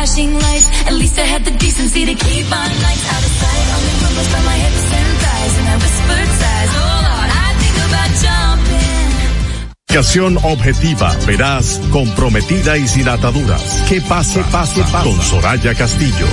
flashing lights. At least I had the decency to keep my nights out of sight. Only rumbles from my hips and thighs, and I whispered sighs. Oh Lord, I think about jumping. Comunicación objetiva, veraz, comprometida y sin ataduras. ¿Qué pasa? Pase, pasa? Con Soraya Castillo.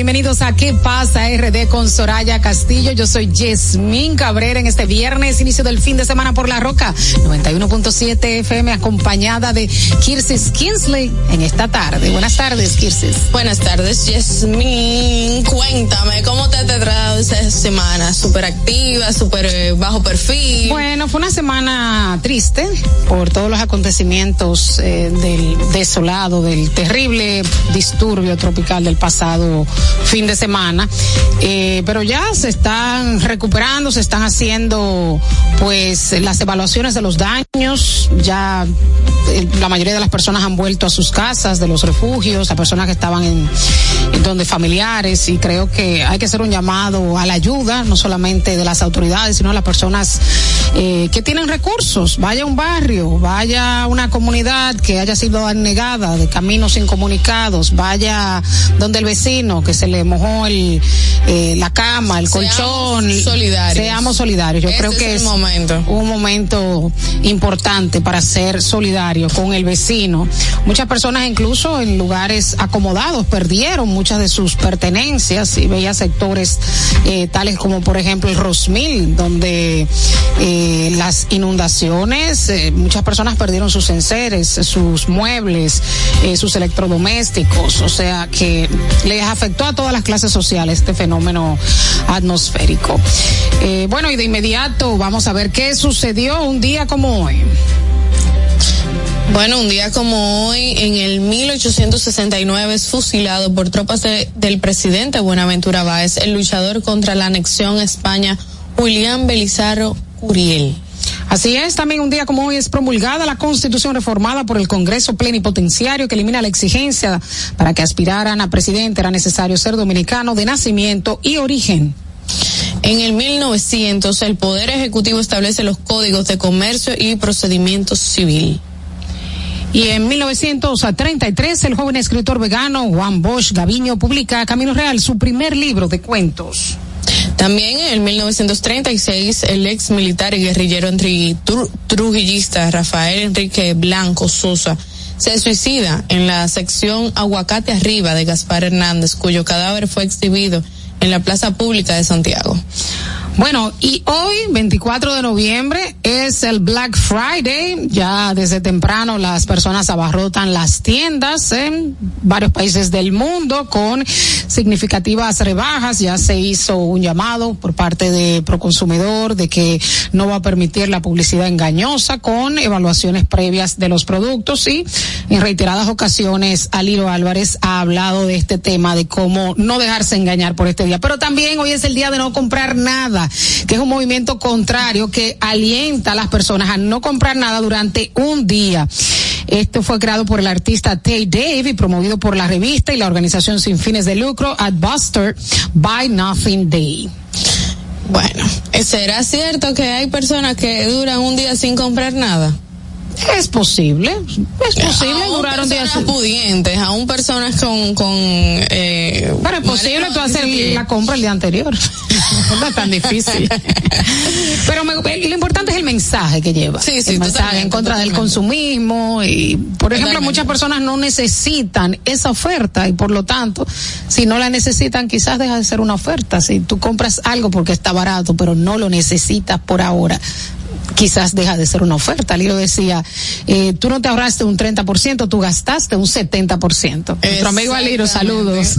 Bienvenidos a ¿Qué pasa RD con Soraya Castillo? Yo soy Yasmín Cabrera en este viernes, inicio del fin de semana por La Roca, 91.7 FM, acompañada de Kirsis Kinsley en esta tarde. Buenas tardes, Kirsis. Buenas tardes, Yasmín. Cuéntame, ¿cómo te ha tratado esa semana? ¿Súper activa, súper eh, bajo perfil? Bueno, fue una semana triste por todos los acontecimientos eh, del desolado, del terrible disturbio tropical del pasado fin de semana. Eh, pero ya se están recuperando, se están haciendo pues las evaluaciones de los daños. Ya eh, la mayoría de las personas han vuelto a sus casas, de los refugios, las personas que estaban en, donde familiares y creo que hay que hacer un llamado a la ayuda, no solamente de las autoridades, sino de las personas eh, que tienen recursos. Vaya a un barrio, vaya a una comunidad que haya sido anegada de caminos incomunicados, vaya donde el vecino que se le mojó el, eh, la cama, el Seamos colchón. solidarios. Seamos solidarios. Yo Este creo que es momento. un momento importante para ser solidario con el vecino. Muchas personas incluso en lugares acomodados perdieron muchas de sus pertenencias y veía sectores eh, tales como por ejemplo el Rosmil, donde eh, las inundaciones, eh, muchas personas perdieron sus enseres, sus muebles, eh, sus electrodomésticos, o sea que les afectó a todas las clases sociales este fenómeno atmosférico. Eh, bueno, y de inmediato vamos a ver qué sucedió un día como hoy. Bueno, un día como hoy, en el 1869, es fusilado por tropas de- del presidente Buenaventura Báez, el luchador contra la anexión a España, Julián Belizarro Curiel. Así es, también un día como hoy es promulgada la Constitución reformada por el Congreso Plenipotenciario que elimina la exigencia para que aspiraran a presidente era necesario ser dominicano de nacimiento y origen. En el 1900, el Poder Ejecutivo establece los códigos de comercio y procedimiento civil. Y en 1933, el joven escritor vegano Juan Bosch Gaviño publica Camino Real, su primer libro de cuentos. También en el 1936, el ex militar y guerrillero trujillista Rafael Enrique Blanco Sosa se suicida en la sección Aguacate Arriba de Gaspar Hernández, cuyo cadáver fue exhibido en la plaza pública de Santiago. Bueno, y hoy, 24 de noviembre, es el Black Friday. Ya desde temprano las personas abarrotan las tiendas en varios países del mundo con significativas rebajas. Ya se hizo un llamado por parte de Proconsumidor de que no va a permitir la publicidad engañosa con evaluaciones previas de los productos y en reiteradas ocasiones Aliro Álvarez ha hablado de este tema de cómo no dejarse engañar por este Pero también hoy es el día de no comprar nada, que es un movimiento contrario que alienta a las personas a no comprar nada durante un día. Esto fue creado por el artista Tay Dave y promovido por la revista y la organización sin fines de lucro Adbuster Buy Nothing Day. Bueno, ¿será cierto que hay personas que duran un día sin comprar nada? Es posible, es posible aún durar un día personas sin- pudientes, aún personas con, con eh, Pero es posible tú hacer la compra el día anterior. no es tan difícil. Pero me- lo importante es el mensaje que lleva. Sí, sí, el mensaje en contra del consumismo y, por ejemplo, Totalmente. muchas personas no necesitan esa oferta y por lo tanto, si no la necesitan, quizás deja de ser una oferta. Si tú compras algo porque está barato, pero no lo necesitas por ahora, quizás deja de ser una oferta. Lilo decía, eh, tú no te ahorraste un 30%, tú gastaste un 70%. Nuestro amigo Aliro, saludos.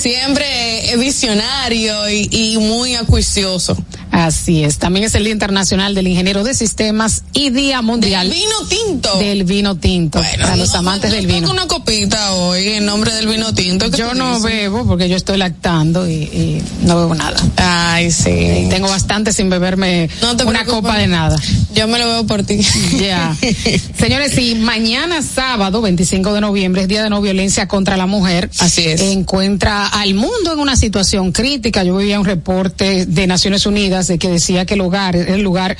Siempre visionario y, y muy acuicioso. Así es. También es el Día Internacional del Ingeniero de Sistemas y Día Mundial Del vino tinto. del Vino Tinto. para los no, amantes no del vino. una copita hoy en nombre del vino tinto. ¿qué Yo no dices? bebo porque yo estoy lactando y, y no bebo nada. Ay, sí. Y tengo bastante sin beberme No una preocupes. copa de nada. Yo me lo veo por ti. Ya. Señores, y mañana sábado, 25 de noviembre, es Día de No Violencia contra la Mujer. Así es. Encuentra al mundo en una situación crítica. Yo veía un reporte de Naciones Unidas de que decía que el hogar es el lugar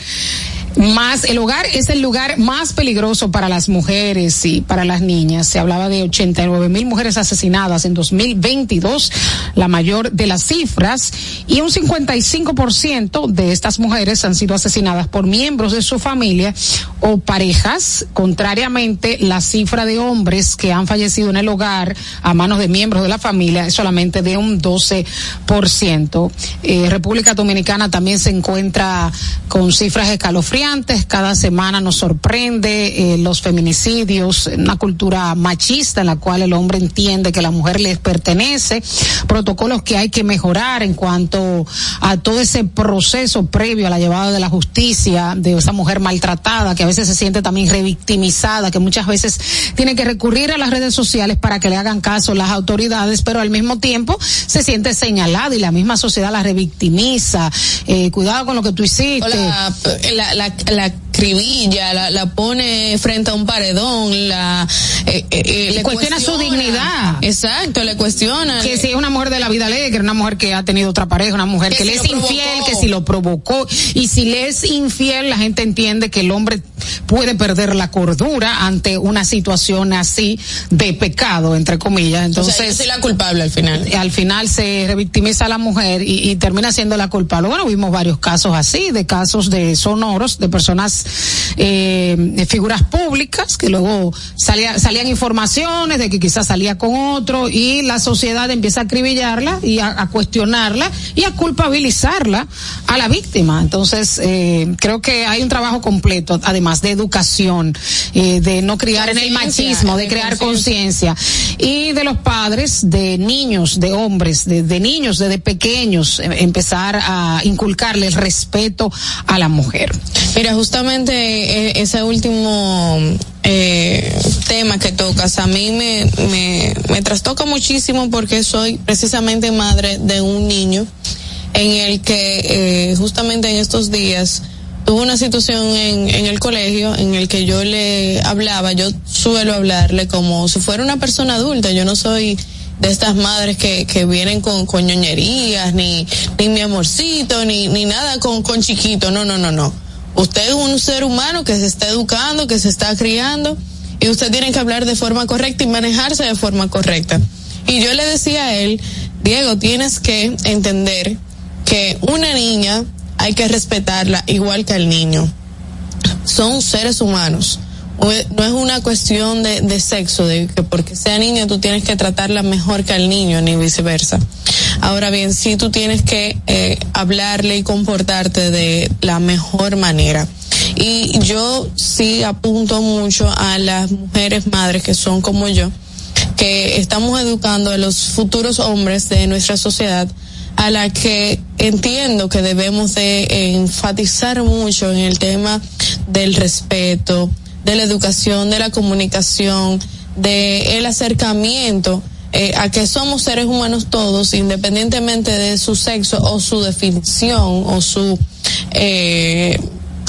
más, el hogar es el lugar más peligroso para las mujeres y para las niñas. Se hablaba de 89 mil mujeres asesinadas en 2022, la mayor de las cifras, y un 55% de estas mujeres han sido asesinadas por miembros de su familia o parejas. Contrariamente, la cifra de hombres que han fallecido en el hogar a manos de miembros de la familia es solamente de un 12%. Eh, República Dominicana también se encuentra con cifras escalofriantes. Cada semana nos sorprende eh, los feminicidios, una cultura machista en la cual el hombre entiende que la mujer les pertenece, protocolos que hay que mejorar en cuanto a todo ese proceso previo a la llevada de la justicia de esa mujer maltratada, que a veces se siente también revictimizada, que muchas veces tiene que recurrir a las redes sociales para que le hagan caso las autoridades, pero al mismo tiempo se siente señalada y la misma sociedad la revictimiza. Eh, cuidado con lo que tú hiciste. La cribilla, la, la pone frente a un paredón, la eh, eh, eh, Le cuestiona su dignidad. Exacto, le cuestiona. que si es una mujer de la vida alegre, una mujer que ha tenido otra pareja, una mujer que, Que le es infiel, provocó. que si lo provocó. Y si le es infiel, la gente entiende que el hombre puede perder la cordura ante una situación así de pecado, entre comillas. o Entonces, sea, yo soy la culpable al final. al final se revictimiza a la mujer y, y termina siendo la culpable. Bueno, vimos varios casos así, de casos de sonoros, de personas, eh, de figuras públicas, que luego salía, salían informaciones de que quizás salía con otro y la sociedad empieza a acribillarla y a, a cuestionarla y a culpabilizarla a la víctima. Entonces, eh, creo que hay un trabajo completo, además de educación, eh, de no criar en el machismo, de de crear conciencia. y de los padres, de niños, de hombres, de, de niños, desde pequeños, eh, empezar a inculcarle el respeto a la mujer. Mira, justamente eh, ese último eh, tema que tocas a mí me, me, me trastoca muchísimo porque soy precisamente madre de un niño en el que eh, justamente en estos días tuvo una situación en, en el colegio en el que yo le hablaba, yo suelo hablarle como si fuera una persona adulta, yo no soy de estas madres que, que vienen con, con ñoñerías, ni, ni mi amorcito, ni, ni nada con, con chiquito, no, no, no, no. Usted es un ser humano que se está educando, que se está criando, y usted tiene que hablar de forma correcta y manejarse de forma correcta. Y yo le decía a él, Diego, tienes que entender que una niña hay que respetarla igual que al niño. Son seres humanos. No es una cuestión de, de sexo, de que porque sea niña tú tienes que tratarla mejor que al niño, ni viceversa. Ahora bien, sí tú tienes que eh, hablarle y comportarte de la mejor manera. Y yo sí apunto mucho a las mujeres madres que son como yo, que estamos educando a los futuros hombres de nuestra sociedad a la que entiendo que debemos de enfatizar mucho en el tema del respeto, de la educación, de la comunicación, de el acercamiento eh, a que somos seres humanos todos, independientemente de su sexo o su definición o su eh,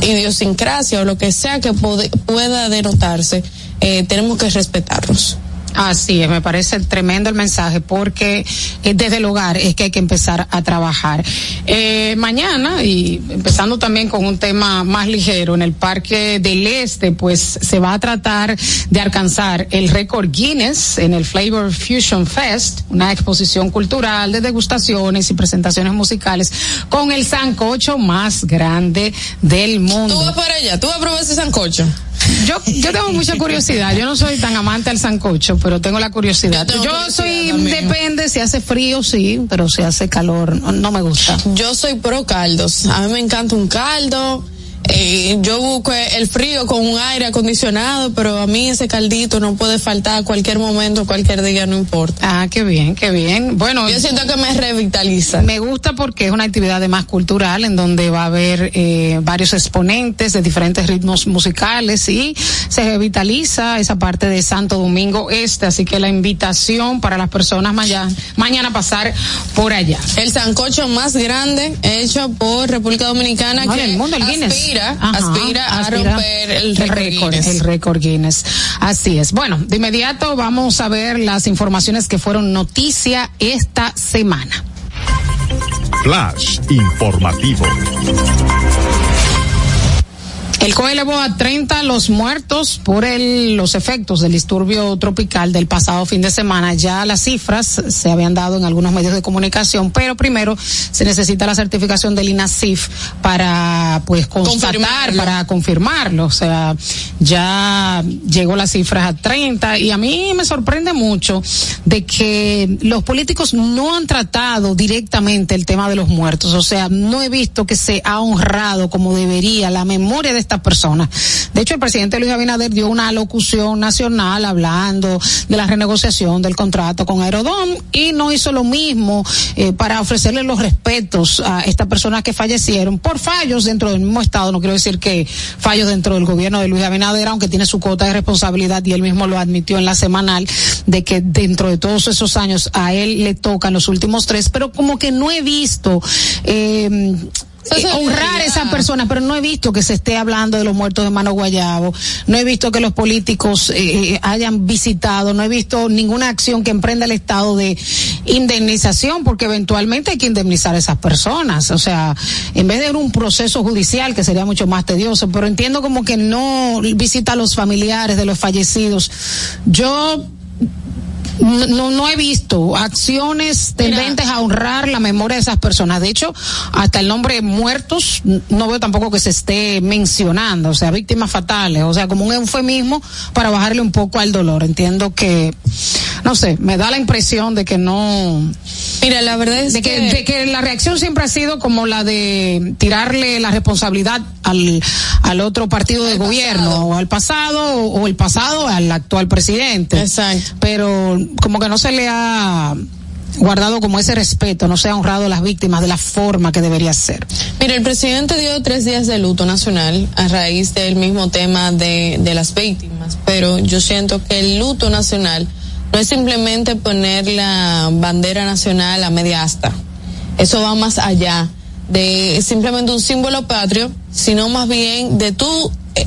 idiosincrasia o lo que sea que puede- pueda denotarse, eh, tenemos que respetarlos. Así es, me parece tremendo el mensaje porque eh, desde el hogar es que hay que empezar a trabajar. Eh, mañana, y empezando también con un tema más ligero, en el Parque del Este, pues se va a tratar de alcanzar el récord Guinness en el Flavor Fusion Fest, una exposición cultural de degustaciones y presentaciones musicales con el sancocho más grande del mundo. Tú vas para allá, tú vas a probar ese sancocho. Yo, yo tengo mucha curiosidad. Yo no soy tan amante al sancocho, pero tengo la curiosidad. Yo Yo, soy, también. depende, si hace frío, sí, pero si hace calor, no, no me gusta. Yo soy pro caldos. A mí me encanta un caldo. Eh, yo busco el frío con un aire acondicionado, pero a mí ese caldito no puede faltar a cualquier momento, cualquier día, no importa. Ah, qué bien, qué bien. Bueno, yo siento que me revitaliza. Me gusta porque es una actividad además cultural en donde va a haber eh, varios exponentes de diferentes ritmos musicales y se revitaliza esa parte de Santo Domingo Este, así que la invitación para las personas mañana, mañana pasar por allá. El sancocho más grande hecho por República Dominicana que el mundo, el Guinness. aspira, aspira, a romper el, récord Guinness. El récord Guinness. Así es. Bueno, de inmediato vamos a ver las informaciones que fueron noticia esta semana. Flash informativo. El COE elevó a 30 los muertos por el, los efectos del disturbio tropical del pasado fin de semana. Ya las cifras se habían dado en algunos medios de comunicación, pero primero se necesita la certificación del INASIF para, pues, constatar, para confirmarlo. O sea, ya llegó las cifras a 30 y a mí me sorprende mucho de que los políticos no han tratado directamente el tema de los muertos. O sea, no he visto que se ha honrado como debería la memoria de estas personas. De hecho, el presidente Luis Abinader dio una locución nacional hablando de la renegociación del contrato con Aerodón y no hizo lo mismo eh, para ofrecerle los respetos a estas personas que fallecieron por fallos dentro del mismo Estado. No quiero decir que fallos dentro del gobierno de Luis Abinader, aunque tiene su cuota de responsabilidad y él mismo lo admitió en la semanal, de que dentro de todos esos años a él le tocan los últimos tres, pero como que no he visto eh, eh, honrar a esa persona, pero no he visto que se esté hablando de los muertos de Mano Guayabo, no he visto que los políticos eh, eh, hayan visitado, no he visto ninguna acción que emprenda el Estado de indemnización, porque eventualmente hay que indemnizar a esas personas, o sea, en vez de un proceso judicial que sería mucho más tedioso, pero entiendo como que no visita a los familiares de los fallecidos. Yo no, no he visto acciones tendentes a honrar la memoria de esas personas. De hecho, hasta el nombre muertos no veo tampoco que se esté mencionando, o sea, víctimas fatales, o sea, como un eufemismo para bajarle un poco al dolor. Entiendo que, no sé, me da la impresión de que no. Mira, la verdad es de que, de que la reacción siempre ha sido como la de tirarle la responsabilidad al, al otro partido de gobierno, o al pasado, o, o el pasado al actual presidente. Exacto. Pero como que no se le ha guardado como ese respeto, no se ha honrado a las víctimas de la forma que debería ser. Mira, el presidente dio tres días de luto nacional a raíz del mismo tema de, de las víctimas, pero yo siento que el luto nacional no es simplemente poner la bandera nacional a media asta. Eso va más allá de simplemente un símbolo patrio, sino más bien de tú eh,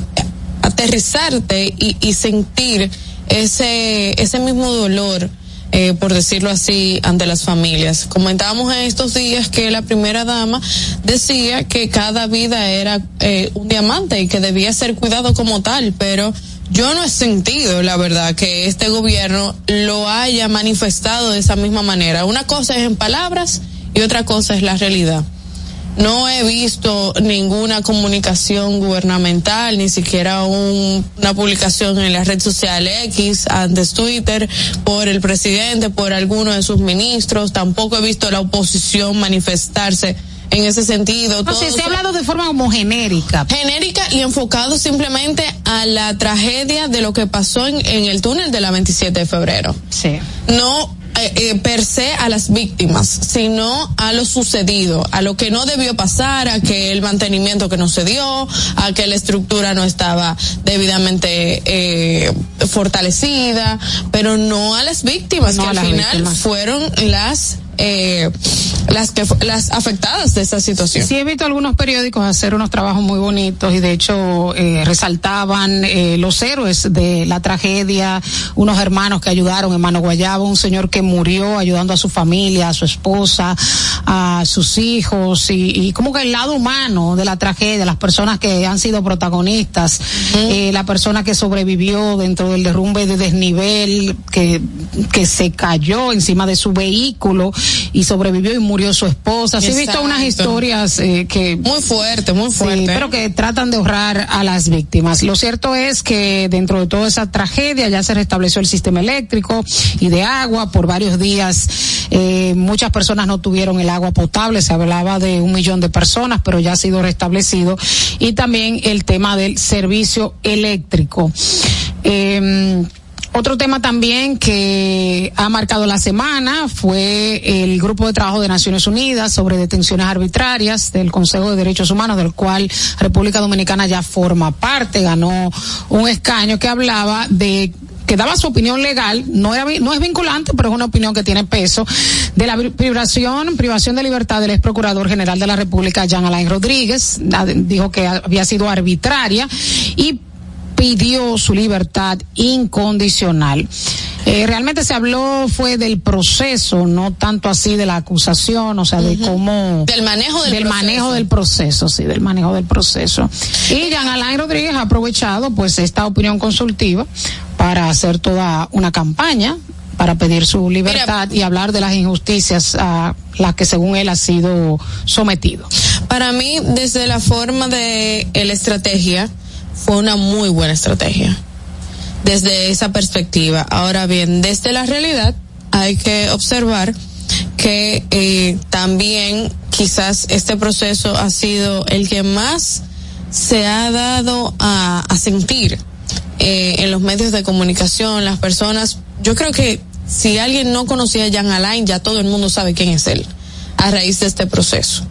aterrizarte y, y sentir ese, ese mismo dolor, eh, por decirlo así, ante las familias. Comentábamos en estos días que la primera dama decía que cada vida era eh, un diamante y que debía ser cuidado como tal, pero yo no he sentido, la verdad, que este gobierno lo haya manifestado de esa misma manera. Una cosa es en palabras y otra cosa es la realidad. No he visto ninguna comunicación gubernamental, ni siquiera un, una publicación en la red social X, antes Twitter, por el presidente, por alguno de sus ministros. Tampoco he visto la oposición manifestarse en ese sentido. No se ha hablado de forma como genérica. Genérica y enfocado simplemente a la tragedia de lo que pasó en, en el túnel de la 27 de febrero. Sí. No eh, eh, per se a las víctimas, sino a lo sucedido, a lo que no debió pasar, a que el mantenimiento que no se dio, a que la estructura no estaba debidamente eh, fortalecida, pero no a las víctimas, No que al final víctimas. fueron las eh, las que las afectadas de esa situación. Sí, he visto algunos periódicos hacer unos trabajos muy bonitos y de hecho eh, resaltaban eh, los héroes de la tragedia, unos hermanos que ayudaron en Mano Guayabo, un señor que murió ayudando a su familia, a su esposa, a sus hijos y, y como que el lado humano de la tragedia, las personas que han sido protagonistas, eh, la persona que sobrevivió dentro del derrumbe de desnivel, que, que se cayó encima de su vehículo y sobrevivió y murió su esposa. Sí, he visto unas historias eh, que... Muy fuerte, muy fuerte. pero que tratan de ahorrar a las víctimas. Lo cierto es que dentro de toda esa tragedia ya se restableció el sistema eléctrico y de agua por varios días. Eh, muchas personas no tuvieron el agua potable, se hablaba de un millón de personas, pero ya ha sido restablecido. Y también el tema del servicio eléctrico. Eh, otro tema también que ha marcado la semana fue el grupo de trabajo de Naciones Unidas sobre detenciones arbitrarias del Consejo de Derechos Humanos, del cual República Dominicana ya forma parte, ganó un escaño que hablaba de que daba su opinión legal, no era no es vinculante, pero es una opinión que tiene peso, de la privación, privación de libertad del ex procurador general de la República, Jean Alain Rodríguez, dijo que había sido arbitraria y pidió su libertad incondicional. Eh, realmente se habló fue del proceso, no tanto así de la acusación, o sea, de cómo del manejo del, manejo del proceso, sí, del manejo del proceso. Y Jean Alain Rodríguez ha aprovechado pues esta opinión consultiva para hacer toda una campaña para pedir su libertad y hablar de las injusticias a las que según él ha sido sometido. Para mí, desde la forma de la estrategia, fue una muy buena estrategia desde esa perspectiva. Ahora bien, desde la realidad hay que observar que eh, también quizás este proceso ha sido el que más se ha dado a, sentir eh, en los medios de comunicación, las personas. Yo creo que si alguien no conocía a Jan Alain, ya todo el mundo sabe quién es él a raíz de este proceso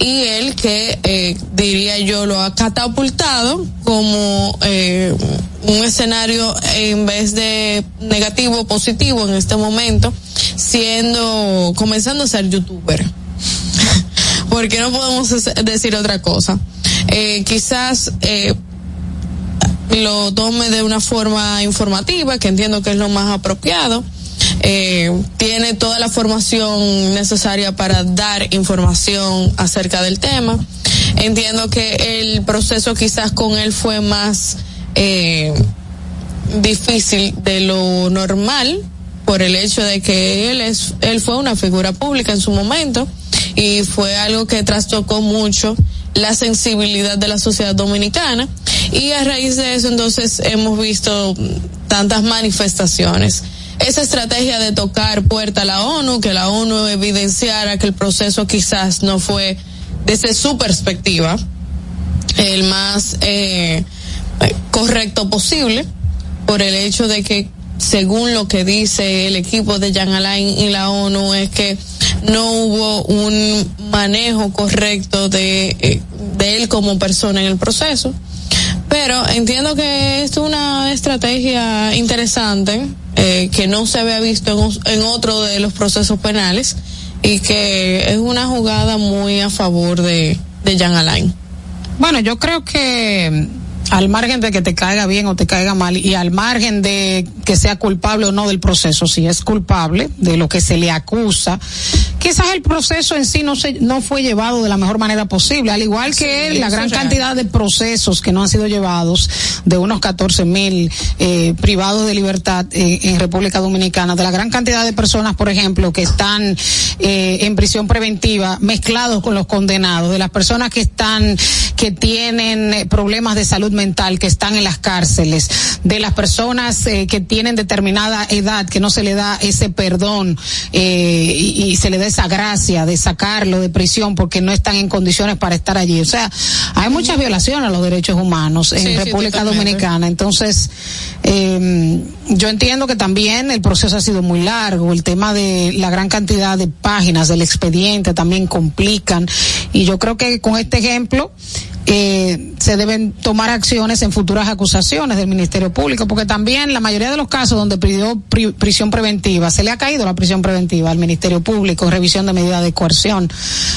y él que eh, diría yo lo ha catapultado como eh, un escenario en vez de negativo positivo en este momento siendo comenzando a ser youtuber. Porque no podemos decir otra cosa eh, quizás eh, lo tome de una forma informativa que entiendo que es lo más apropiado eh, tiene toda la formación necesaria para dar información acerca del tema. Entiendo que el proceso quizás con él fue más eh, difícil de lo normal por el hecho de que él es él fue una figura pública en su momento y fue algo que trastocó mucho la sensibilidad de la sociedad dominicana y a raíz de eso entonces hemos visto tantas manifestaciones esa estrategia de tocar puerta a la ONU, que la ONU evidenciara que el proceso quizás no fue desde su perspectiva el más eh, correcto posible, por el hecho de que según lo que dice el equipo de Jean Alain y la ONU es que no hubo un manejo correcto de, eh, de él como persona en el proceso. Pero entiendo que es una estrategia interesante eh, que no se había visto en, otro de los procesos penales y que es una jugada muy a favor de, de Jean Alain. Bueno, yo creo que al margen de que te caiga bien o te caiga mal y al margen de que sea culpable o no del proceso, si es culpable de lo que se le acusa, quizás el proceso en sí no se, no fue llevado de la mejor manera posible, al igual que la gran cantidad de procesos que no han sido llevados de unos 14 mil eh, privados de libertad eh, en República Dominicana, de la gran cantidad de personas, por ejemplo, que están eh, en prisión preventiva mezclados con los condenados, de las personas que están que tienen problemas de salud mental, que están en las cárceles, de las personas eh, que tienen determinada edad, que no se le da ese perdón eh, y, se le da esa gracia de sacarlo de prisión porque no están en condiciones para estar allí. O sea, hay muchas violaciones a los derechos humanos en República Dominicana. Entonces, eh, yo entiendo que también el proceso ha sido muy largo, el tema de la gran cantidad de páginas del expediente también complican y yo creo que con este ejemplo eh, se deben tomar acciones en futuras acusaciones del Ministerio Público, porque también la mayoría de los casos donde pidió prisión preventiva, se le ha caído la prisión preventiva al Ministerio Público revisión de medidas de coerción.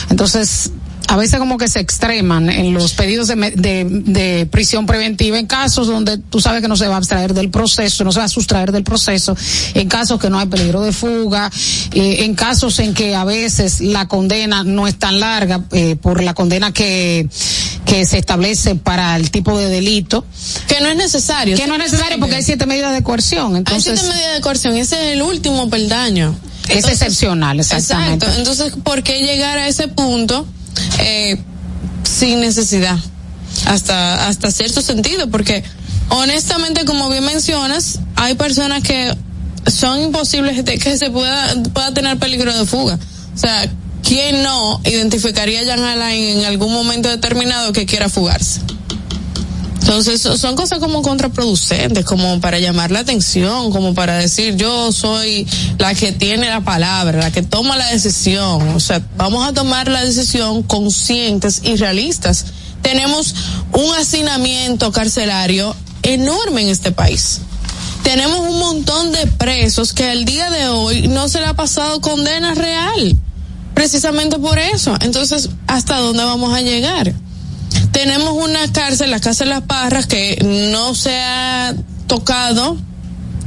Entonces, a veces como que se extreman en los pedidos de, de, prisión preventiva en casos donde tú sabes que no se va a abstraer del proceso, no se va a sustraer del proceso, en casos que no hay peligro de fuga, eh, en casos en que a veces la condena no es tan larga eh, por la condena que, que se establece para el tipo de delito. Que no es necesario. Que no es necesario porque hay siete medidas de coerción. Entonces, hay siete medidas de coerción, ese es el último peldaño. Es excepcional, exactamente. Exacto. Entonces, ¿por qué llegar a ese punto eh, sin necesidad? Hasta, hasta cierto sentido, porque honestamente, como bien mencionas, hay personas que son imposibles que se pueda, pueda tener peligro de fuga. O sea, ¿quién no identificaría a Jan Alain en algún momento determinado que quiera fugarse? Entonces so- son cosas como contraproducentes, como para llamar la atención, como para decir yo soy la que tiene la palabra, la que toma la decisión. O sea, vamos a tomar la decisión conscientes y realistas. Tenemos un hacinamiento carcelario enorme en este país. Tenemos un montón de presos que al día de hoy no se le ha pasado condena real. Precisamente por eso. Entonces, ¿hasta dónde vamos a llegar? Tenemos una cárcel, la Casa de las Parras, que no se ha tocado,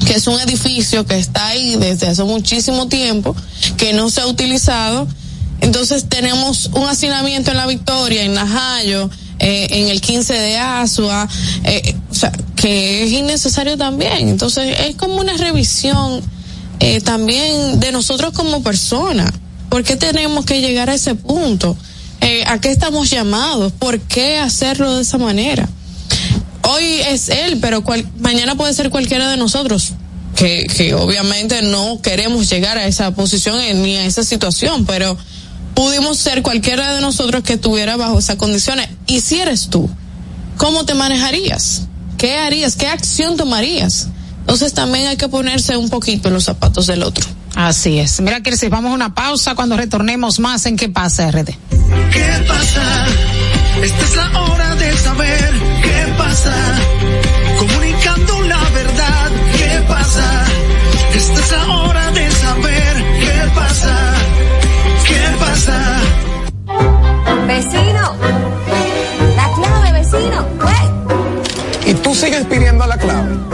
que es un edificio que está ahí desde hace muchísimo tiempo, que no se ha utilizado. Entonces tenemos un hacinamiento en la Victoria, en Najayo, eh, en el 15 de Asua, eh, que es innecesario también. Entonces es como una revisión eh, también de nosotros como personas. ¿Por qué tenemos que llegar a ese punto? Eh, ¿A qué estamos llamados? ¿Por qué hacerlo de esa manera? Hoy es él, pero cual- mañana puede ser cualquiera de nosotros. Que, que obviamente no queremos llegar a esa posición ni a esa situación, pero pudimos ser cualquiera de nosotros que estuviera bajo esas condiciones. Y si eres tú, ¿cómo te manejarías? ¿Qué harías? ¿Qué acción tomarías? Entonces también hay que ponerse un poquito en los zapatos del otro. Así es. Mira, si vamos a una pausa cuando retornemos más en qué pasa, RD. ¿Qué pasa? Esta es la hora de saber qué pasa. Comunicando la verdad, ¿qué pasa? Esta es la hora de saber qué pasa. ¿Qué pasa? Vecino, la clave, vecino. Y tú sigues pidiendo la clave.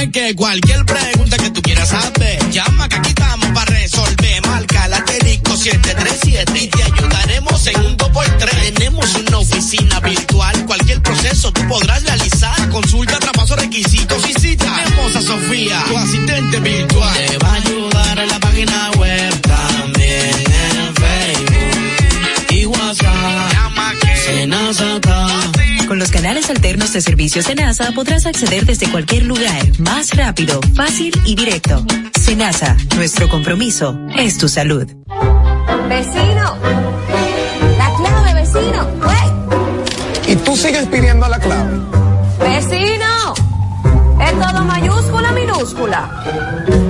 Es que cualquier pregunta que tú quieras saber, llama que aquí estamos para resolver. Marca la asterisco 737 y te ayudaremos en un 2x3. Tenemos una oficina virtual, cualquier proceso tú podrás realizar. Consulta, traspaso, requisitos y cita. Tenemos a Sofía, tu asistente virtual. Te va a ayudar en la página web, también en Facebook y WhatsApp. Llama que los canales alternos de servicios Senasa podrás acceder desde cualquier lugar, más rápido, fácil y directo. Senasa, nuestro compromiso es tu salud. Vecino, la clave, vecino. ¡Wey! Y tú sigues pidiendo la clave. Vecino, es todo mayúscula, minúscula.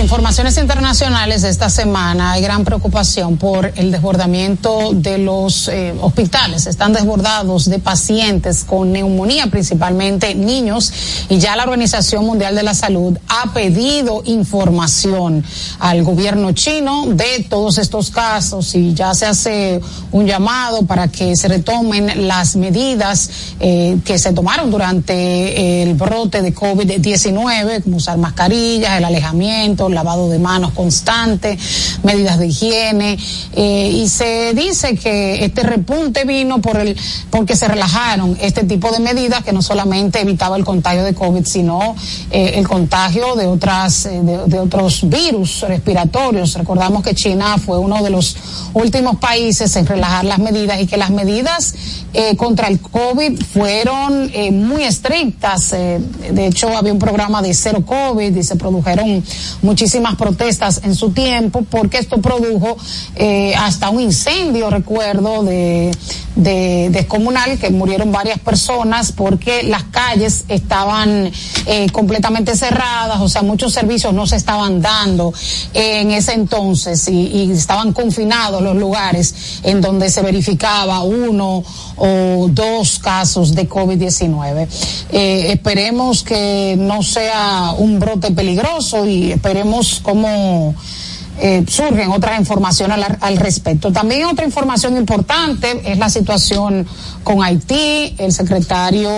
Informaciones internacionales de esta semana hay gran preocupación por el desbordamiento de los eh, hospitales. Están desbordados de pacientes con neumonía, principalmente niños, y ya la Organización Mundial de la Salud ha pedido información al gobierno chino de todos estos casos y ya se hace un llamado para que se retomen las medidas eh, que se tomaron durante el brote de COVID-19, como usar mascarillas, el alejamiento, lavado de manos constante, medidas de higiene, eh, y se dice que este repunte vino por el, porque se relajaron este tipo de medidas que no solamente evitaba el contagio de COVID, sino eh, el contagio de otras, eh, de, otros virus respiratorios. Recordamos que China fue uno de los últimos países en relajar las medidas y que las medidas eh, contra el COVID fueron eh, muy estrictas. Eh, de hecho, había un programa de cero COVID y se produjeron muchísimas protestas en su tiempo porque esto produjo eh, hasta un incendio, recuerdo, de, de descomunal que murieron varias personas porque las calles estaban eh, completamente cerradas, o sea, muchos servicios no se estaban dando en ese entonces y, estaban confinados los lugares en donde se verificaba uno o dos casos de COVID-19. Eh, esperemos que no sea un brote peligroso y esperemos cómo eh, surgen otras informaciones al, respecto. También otra información importante es la situación con Haití. El secretario,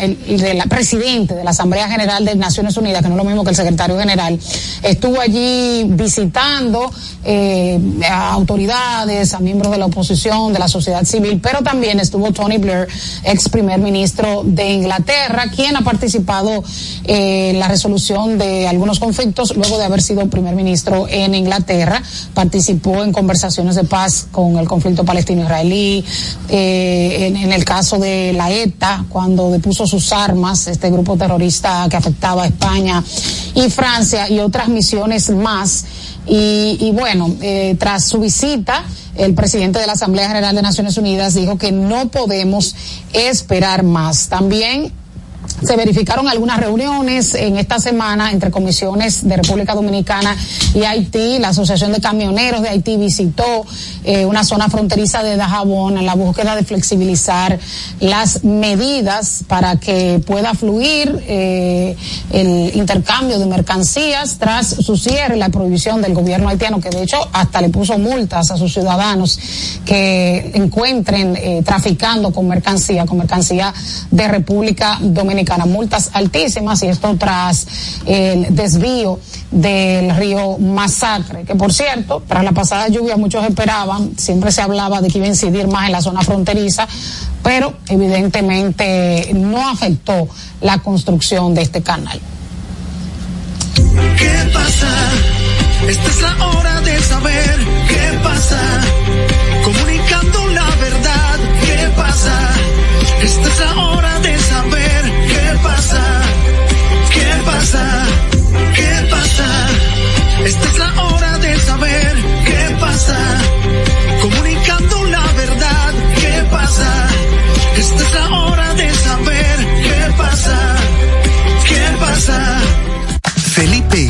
el, presidente de la Asamblea General de Naciones Unidas, que no es lo mismo que el secretario general, estuvo allí visitando eh, a autoridades, a miembros de la oposición, de la sociedad civil, pero también estuvo Tony Blair, ex primer ministro de Inglaterra, quien ha participado eh, en la resolución de algunos conflictos luego de haber sido primer ministro en Inglaterra. Participó en conversaciones de paz con el conflicto palestino-israelí, eh, en, el caso de la ETA, cuando depuso sus armas, este grupo terrorista que afectaba a España y Francia y otras misiones más. Y, y bueno, eh, tras su visita, el presidente de la Asamblea General de Naciones Unidas dijo que no podemos esperar más. También se verificaron algunas reuniones en esta semana entre comisiones de República Dominicana y Haití. La Asociación de Camioneros de Haití visitó eh, una zona fronteriza de Dajabón en la búsqueda de flexibilizar las medidas para que pueda fluir eh, el intercambio de mercancías tras su cierre y la prohibición del gobierno haitiano, que de hecho hasta le puso multas a sus ciudadanos que encuentren eh, traficando con mercancía, con mercancía de República Dominicana multas altísimas y esto tras el desvío del río Masacre, que por cierto, tras la pasada lluvia muchos esperaban, siempre se hablaba de que iba a incidir más en la zona fronteriza, pero evidentemente no afectó la construcción de este canal. ¿Qué pasa? Esta es la hora de saber qué pasa. Comunicando la verdad, ¿qué pasa? Esta es la hora de ¿Qué pasa? Esta es la hora de saber qué pasa.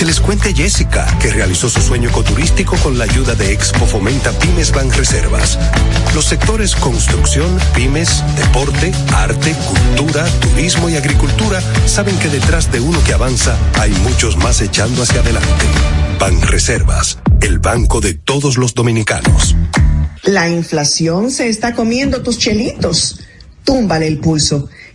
Que les cuente Jessica, que realizó su sueño ecoturístico con la ayuda de Expo Fomenta Pymes Ban Reservas. Los sectores construcción, pymes, deporte, arte, cultura, turismo y agricultura saben que detrás de uno que avanza hay muchos más echando hacia adelante. Ban Reservas, el banco de todos los dominicanos. La inflación se está comiendo tus chelitos. Túmbale el pulso.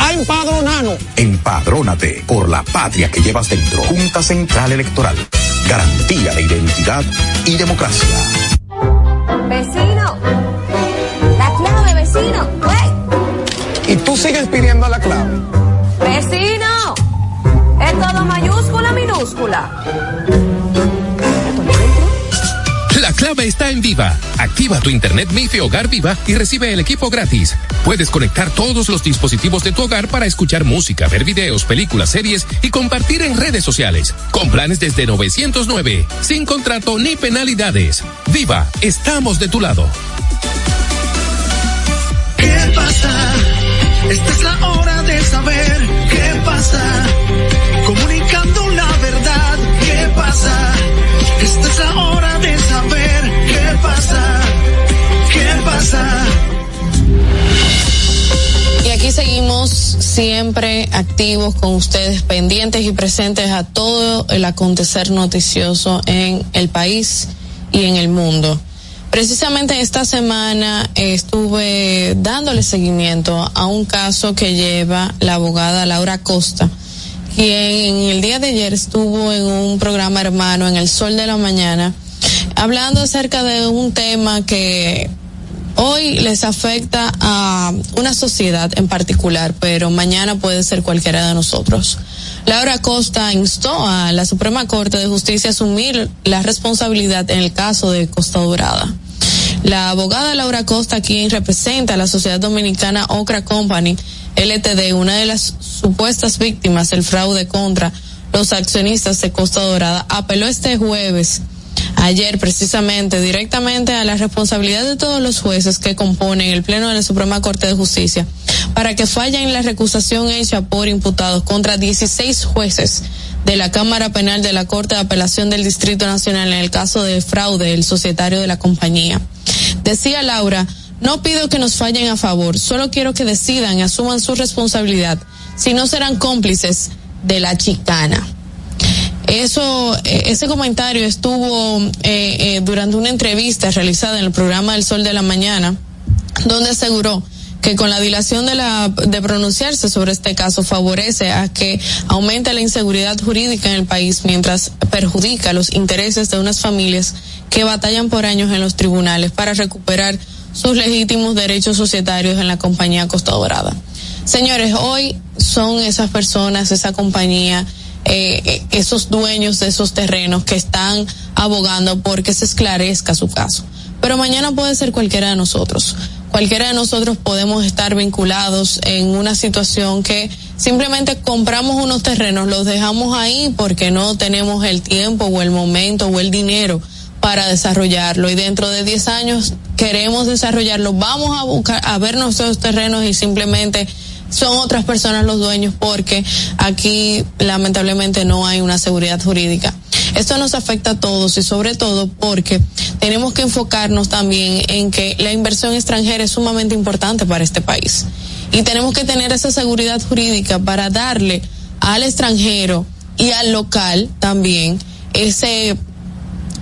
a empadronarnos. Empadrónate por la patria que llevas dentro. Junta Central Electoral. Garantía de identidad y democracia. Vecino. La clave, vecino. ¡Wey! Y tú sigues pidiendo la clave. Vecino. Es todo mayúscula, minúscula. La clave está en Viva. Activa tu internet MIFI Hogar Viva y recibe el equipo gratis. Puedes conectar todos los dispositivos de tu hogar para escuchar música, ver videos, películas, series y compartir en redes sociales. Con planes desde 909, sin contrato ni penalidades. Viva, estamos de tu lado. ¿Qué pasa? Esta es la hora de saber qué pasa. Comunicando la verdad, ¿qué pasa? Esta es la hora de pasa. ¿Qué pasa? Y aquí seguimos siempre activos con ustedes, pendientes y presentes a todo el acontecer noticioso en el país y en el mundo. Precisamente esta semana estuve dándole seguimiento a un caso que lleva la abogada Laura Costa, quien el día de ayer estuvo en un programa hermano en el Sol de la Mañana, hablando acerca de un tema que hoy les afecta a una sociedad en particular, pero mañana puede ser cualquiera de nosotros. Laura Costa instó a la Suprema Corte de Justicia a asumir la responsabilidad en el caso de Costa Dorada. La abogada Laura Costa, quien representa a la Sociedad Dominicana Ocra Company, LTD, una de las supuestas víctimas del fraude contra los accionistas de Costa Dorada, apeló este jueves ayer precisamente directamente a la responsabilidad de todos los jueces que componen el Pleno de la Suprema Corte de Justicia para que fallen en la recusación hecha por imputados contra 16 jueces de la Cámara Penal de la Corte de Apelación del Distrito Nacional en el caso de fraude del societario de la compañía. Decía Laura, no pido que nos fallen a favor, solo quiero que decidan y asuman su responsabilidad, si no serán cómplices de la chicana eso ese comentario estuvo eh, eh, durante una entrevista realizada en el programa El Sol de la Mañana donde aseguró que con la dilación de la de pronunciarse sobre este caso favorece a que aumente la inseguridad jurídica en el país mientras perjudica los intereses de unas familias que batallan por años en los tribunales para recuperar sus legítimos derechos societarios en la compañía Costa Dorada. Señores, hoy son esas personas, esa compañía eh, esos dueños de esos terrenos que están abogando porque se esclarezca su caso. Pero mañana puede ser cualquiera de nosotros. Cualquiera de nosotros podemos estar vinculados en una situación que simplemente compramos unos terrenos, los dejamos ahí porque no tenemos el tiempo o el momento o el dinero para desarrollarlo y dentro de 10 años queremos desarrollarlo, vamos a buscar a ver nuestros terrenos y simplemente son otras personas los dueños porque aquí lamentablemente no hay una seguridad jurídica. Esto nos afecta a todos y sobre todo porque tenemos que enfocarnos también en que la inversión extranjera es sumamente importante para este país. Y tenemos que tener esa seguridad jurídica para darle al extranjero y al local también ese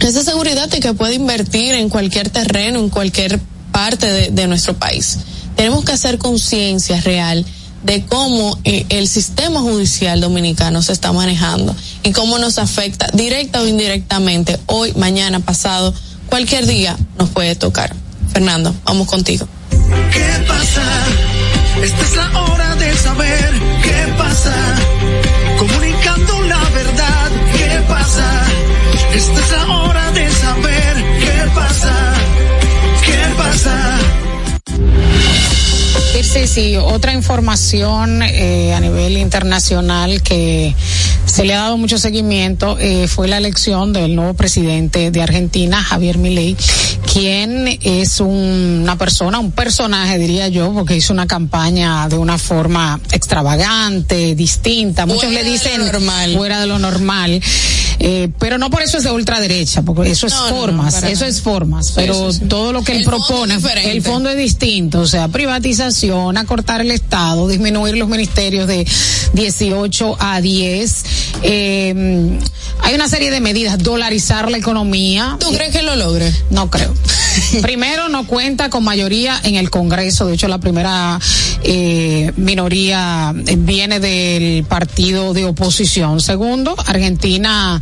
esa seguridad de que puede invertir en cualquier terreno, en cualquier parte de, de nuestro país. Tenemos que hacer conciencia real de cómo eh, el sistema judicial dominicano se está manejando y cómo nos afecta directa o indirectamente hoy, mañana, pasado, cualquier día nos puede tocar. Fernando, vamos contigo. ¿Qué pasa? Esta es la hora de saber qué pasa. Comunicando la verdad, ¿qué pasa? Esta es la hora de saber qué pasa. ¿Qué pasa? Sí, sí, otra información eh, a nivel internacional que se le ha dado mucho seguimiento eh, fue la elección del nuevo presidente de Argentina, Javier Milei, quien es un- una persona, un personaje diría yo, porque hizo una campaña de una forma extravagante, distinta. Muchos Fuera le dicen normal. fuera de lo normal. Eh, pero no por eso es de ultraderecha, porque eso es No, no, no, formas, eso nada. es formas, pero sí, sí. todo lo que él El propone, el fondo es distinto, o sea, privatización, acortar el Estado, disminuir los ministerios de 18 a 10. Eh, hay una serie de medidas, dolarizar la economía. ¿Tú crees que lo logre? No creo. Primero, no cuenta con mayoría en el Congreso. De hecho, la primera eh, minoría eh, viene del partido de oposición. Segundo, Argentina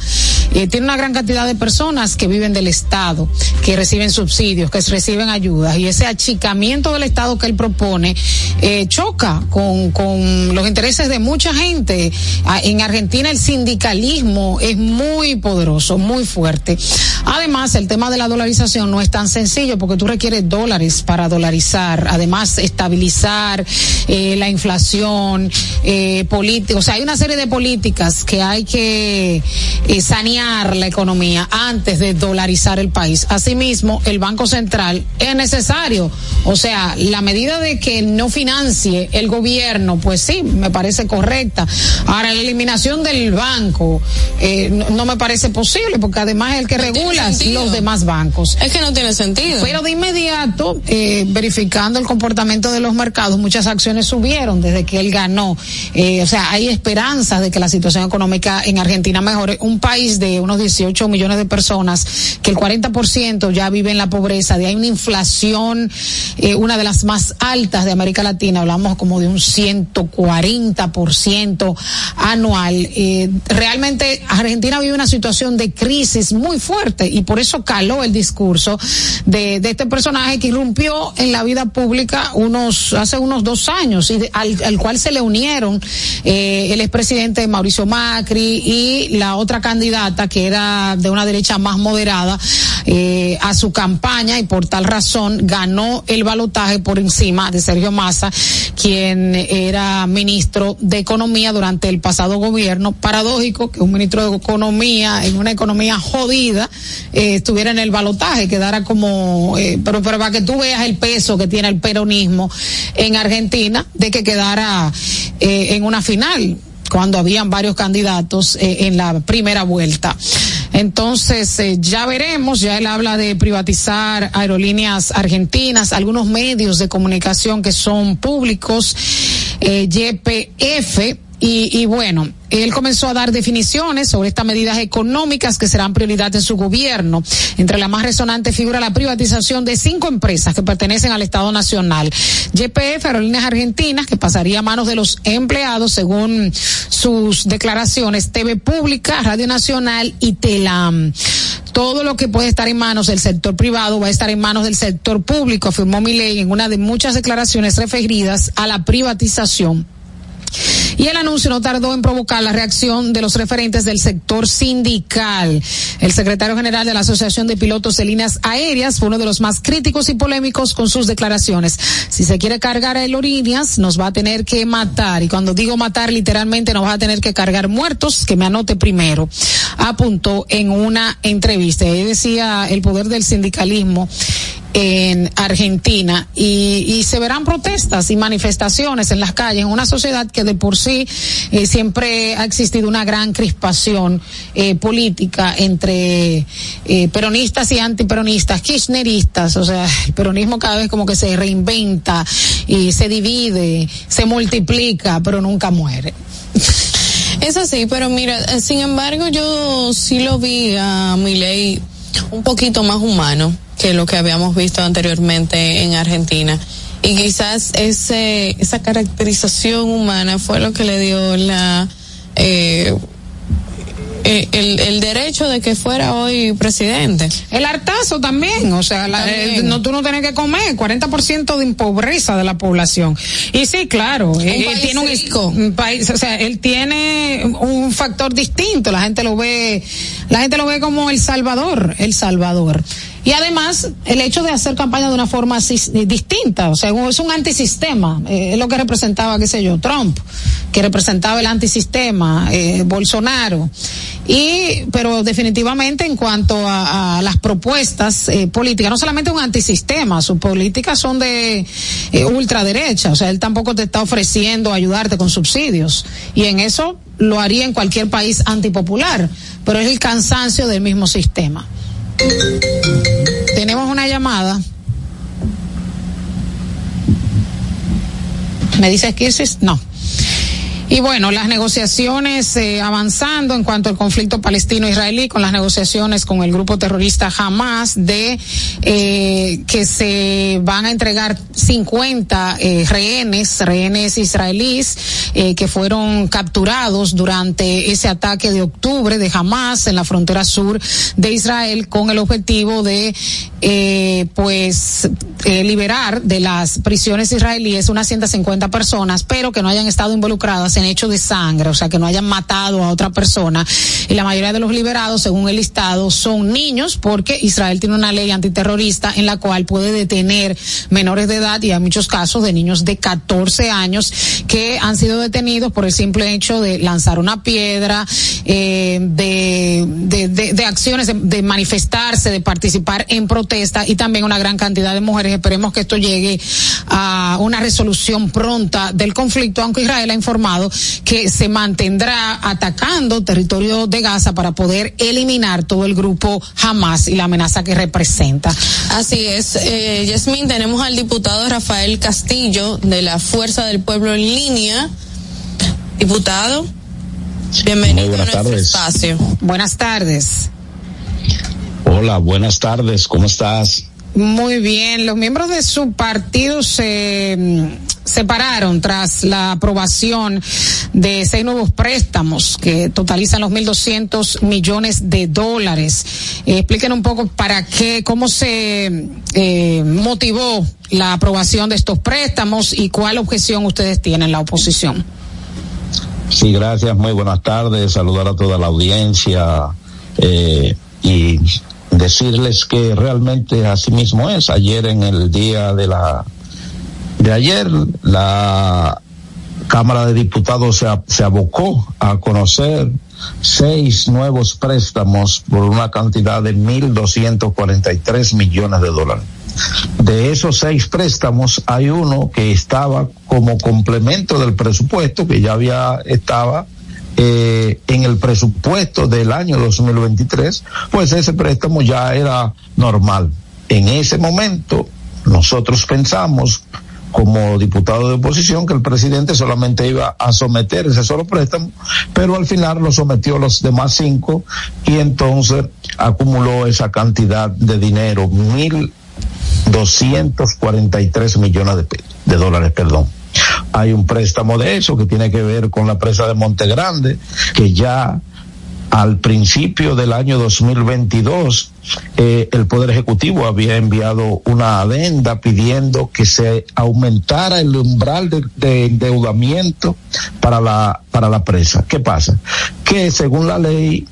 eh, tiene una gran cantidad de personas que viven del Estado, que reciben subsidios, que reciben ayudas. Y ese achicamiento del Estado que él propone eh, choca con, con los intereses de mucha gente. Ah, En Argentina el sindicalismo es muy poderoso, muy fuerte. Además, el tema de la dolarización no es tan sencillo porque tú requieres dólares para dolarizar, además estabilizar eh, la inflación, eh, política, o sea, hay una serie de políticas que hay que eh, sanear la economía antes de dolarizar el país. Asimismo, el Banco Central es necesario, o sea, la medida de que no financie el gobierno, pues sí, me parece correcta. Ahora, la eliminación del banco eh, no, no me parece posible porque además es el que No regula los demás bancos. Es que no tiene sentido. Pero de inmediato, eh, verificando el comportamiento de los mercados, muchas acciones subieron desde que él ganó. Eh, o sea, hay esperanzas de que la situación económica en Argentina mejore. Un país de unos 18 millones de personas, que el 40% ya vive en la pobreza, de ahí una inflación, eh, una de las más altas de América Latina, hablamos como de un 140% anual. Eh, realmente Argentina vive una situación de crisis muy fuerte y por eso caló el discurso de, este personaje que irrumpió en la vida pública unos hace unos dos años y al cual se le unieron eh, el expresidente Mauricio Macri y la otra candidata que era de una derecha más moderada eh, a su campaña y por tal razón ganó el balotaje por encima de Sergio Massa, quien era ministro de Economía durante el pasado gobierno. Paradójico que un ministro de Economía en una economía jodida eh, estuviera en el balotaje, quedara como, eh, pero, para que tú veas el peso que tiene el peronismo en Argentina, de que quedara eh, en una final cuando habían varios candidatos en la primera vuelta. Entonces, ya veremos, ya él habla de privatizar aerolíneas argentinas, algunos medios de comunicación que son públicos, eh, YPF, y, y bueno, él comenzó a dar definiciones sobre estas medidas económicas que serán prioridad en su gobierno. Entre las más resonantes figura la privatización de cinco empresas que pertenecen al Estado Nacional. YPF, Aerolíneas Argentinas, que pasaría a manos de los empleados según sus declaraciones, TV Pública, Radio Nacional y Telam todo lo que puede estar en manos del sector privado va a estar en manos del sector público, afirmó Milei en una de muchas declaraciones referidas a la privatización. Y el anuncio no tardó en provocar la reacción de los referentes del sector sindical. El secretario general de la Asociación de Pilotos de Líneas Aéreas fue uno de los más críticos y polémicos con sus declaraciones. Si se quiere cargar a aerolíneas, nos va a tener que matar. Y cuando digo matar, literalmente nos va a tener que cargar muertos, que me anote primero. Apuntó en una entrevista. Él decía el poder del sindicalismo en Argentina y, y, se verán protestas y manifestaciones en las calles en una sociedad que de por sí eh, siempre ha existido una gran crispación eh, política entre eh, peronistas y antiperonistas, kirchneristas, o sea, el peronismo cada vez como que se reinventa y se divide, se multiplica, pero nunca muere. Es así, pero mira, sin embargo yo sí lo vi a Milei un poquito más humano que lo que habíamos visto anteriormente en Argentina. Y quizás ese, esa caracterización humana fue lo que le dio la, eh, eh, el, el, derecho de que fuera hoy presidente. El hartazo también, o sea, la, eh, no, tú no tienes que comer, 40% de pobreza de la población. Y sí, claro, un eh, tiene un, un, país, o sea, él tiene un factor distinto, la gente lo ve, la gente lo ve como El Salvador, El Salvador. Y además, el hecho de hacer campaña de una forma así, distinta, o sea, es un antisistema, eh, es lo que representaba, qué sé yo, Trump, que representaba el antisistema, eh, Bolsonaro. Y, pero definitivamente en cuanto a, a las propuestas eh, políticas, no solamente un antisistema, sus políticas son de eh, ultraderecha, o sea, él tampoco te está ofreciendo ayudarte con subsidios. Y en eso lo haría en cualquier país antipopular, pero es el cansancio del mismo sistema. Tenemos una llamada. ¿Me dice Kirsis? No. Y bueno, las negociaciones eh, avanzando en cuanto al conflicto palestino-israelí, con las negociaciones con el grupo terrorista Hamas de eh, que se van a entregar 50 eh, rehenes, rehenes israelíes eh, que fueron capturados durante ese ataque de octubre de Hamas en la frontera sur de Israel con el objetivo de pues liberar de las prisiones israelíes unas 150 personas, pero que no hayan estado involucradas en hechos de sangre, o sea, que no hayan matado a otra persona. Y la mayoría de los liberados, según el listado, son niños, porque Israel tiene una ley antiterrorista en la cual puede detener menores de edad y hay muchos casos de niños de 14 años que han sido detenidos por el simple hecho de lanzar una piedra, eh, de, acciones, de manifestarse, de participar en protesta y también una gran cantidad de mujeres. Esperemos que esto llegue a una resolución pronta del conflicto, aunque Israel ha informado que se mantendrá atacando territorio de Gaza para poder eliminar todo el grupo Hamas y la amenaza que representa. Así es, eh, Yasmin, tenemos al diputado Rafael Castillo de la Fuerza del Pueblo en línea. Diputado, bienvenido buenas a nuestro tardes. espacio. Buenas tardes. Hola, buenas tardes, ¿cómo estás? Muy bien, los miembros de su partido se mm, separaron tras la aprobación de seis nuevos préstamos que totalizan los 1.200 millones de dólares. Expliquen un poco para qué, cómo se eh, motivó la aprobación de estos préstamos y cuál objeción ustedes tienen, la oposición. Sí, gracias, muy buenas tardes, saludar a toda la audiencia eh, y decirles que realmente así mismo es. Ayer en el día de la de ayer la Cámara de Diputados se, abocó a conocer seis nuevos préstamos por una cantidad de 1.243 millones de dólares. De esos seis préstamos hay uno que estaba como complemento del presupuesto que ya había estaba eh, en el presupuesto del año 2023, pues ese préstamo ya era normal. En ese momento nosotros pensamos como diputado de oposición que el presidente solamente iba a someter ese solo préstamo, pero al final lo sometió los demás cinco y entonces acumuló esa cantidad de dinero, mil doscientos cuarenta y tres millones de, de dólares, perdón hay un préstamo de eso que tiene que ver con la presa de Monte Grande, que ya al principio del año 2022 eh, el Poder Ejecutivo había enviado una adenda pidiendo que se aumentara el umbral de, de endeudamiento para la, para la presa. ¿Qué pasa? Que según la ley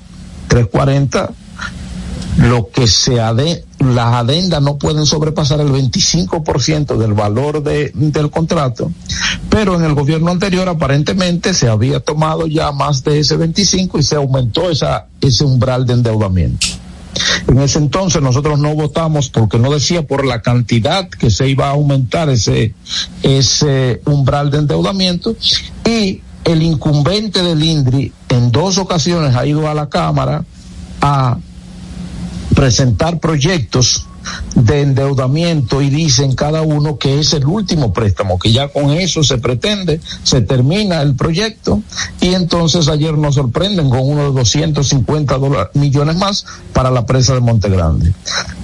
340 lo que se ade las adendas no pueden sobrepasar el 25% del valor de, del contrato, pero en el gobierno anterior aparentemente se había tomado ya más de ese 25 y se aumentó esa, ese umbral de endeudamiento. En ese entonces nosotros no votamos porque no decía por la cantidad que se iba a aumentar ese, ese umbral de endeudamiento y el incumbente del INDRI en dos ocasiones ha ido a la Cámara a presentar proyectos de endeudamiento y dicen cada uno que es el último préstamo, que ya con eso se pretende, se termina el proyecto y entonces ayer nos sorprenden con uno de 250 millones más para la presa de Monte Grande.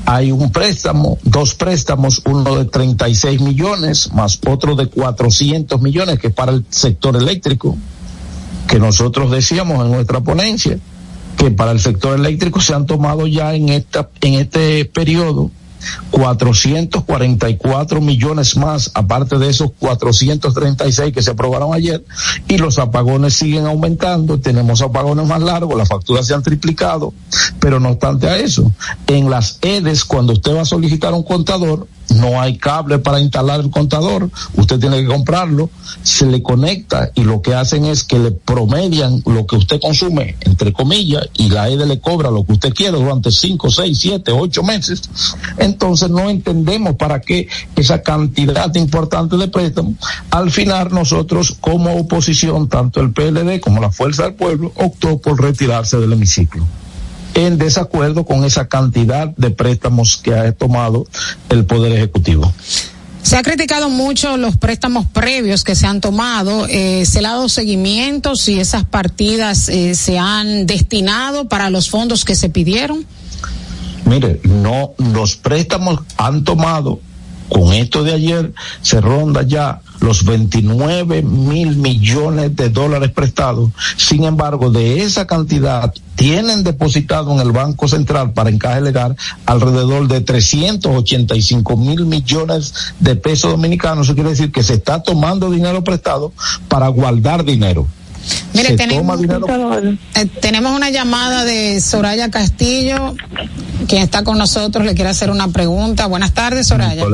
Hay un préstamo, dos préstamos, uno de 36 millones más otro de 400 millones que para el sector eléctrico, que nosotros decíamos en nuestra ponencia que para el sector eléctrico se han tomado ya en esta en este periodo 444 millones más, aparte de esos 436 que se aprobaron ayer, y los apagones siguen aumentando, tenemos apagones más largos, las facturas se han triplicado, pero no obstante a eso, en las EDES, cuando usted va a solicitar un contador, no hay cable para instalar el contador, usted tiene que comprarlo, se le conecta y lo que hacen es que le promedian lo que usted consume, entre comillas, y la EDE le cobra lo que usted quiere durante 5, 6, 7, 8 meses. Entonces no entendemos para qué esa cantidad importante de préstamos. Al final nosotros como oposición, tanto el PLD como la Fuerza del Pueblo, optó por retirarse del hemiciclo en desacuerdo con esa cantidad de préstamos que ha tomado el Poder Ejecutivo. Se ha criticado mucho los préstamos previos que se han tomado. Eh, ¿Se le ha dado seguimiento si esas partidas eh, se han destinado para los fondos que se pidieron? Mire, no, los préstamos han tomado, con esto de ayer, se ronda ya los 29 mil millones de dólares prestados. Sin embargo, de esa cantidad tienen depositado en el Banco Central para encaje legal alrededor de 385 mil millones de pesos dominicanos. Eso quiere decir que se está tomando dinero prestado para guardar dinero. Mire, tenemos, eh, tenemos una llamada de Soraya Castillo, quien está con nosotros, le quiere hacer una pregunta. Buenas tardes, Soraya.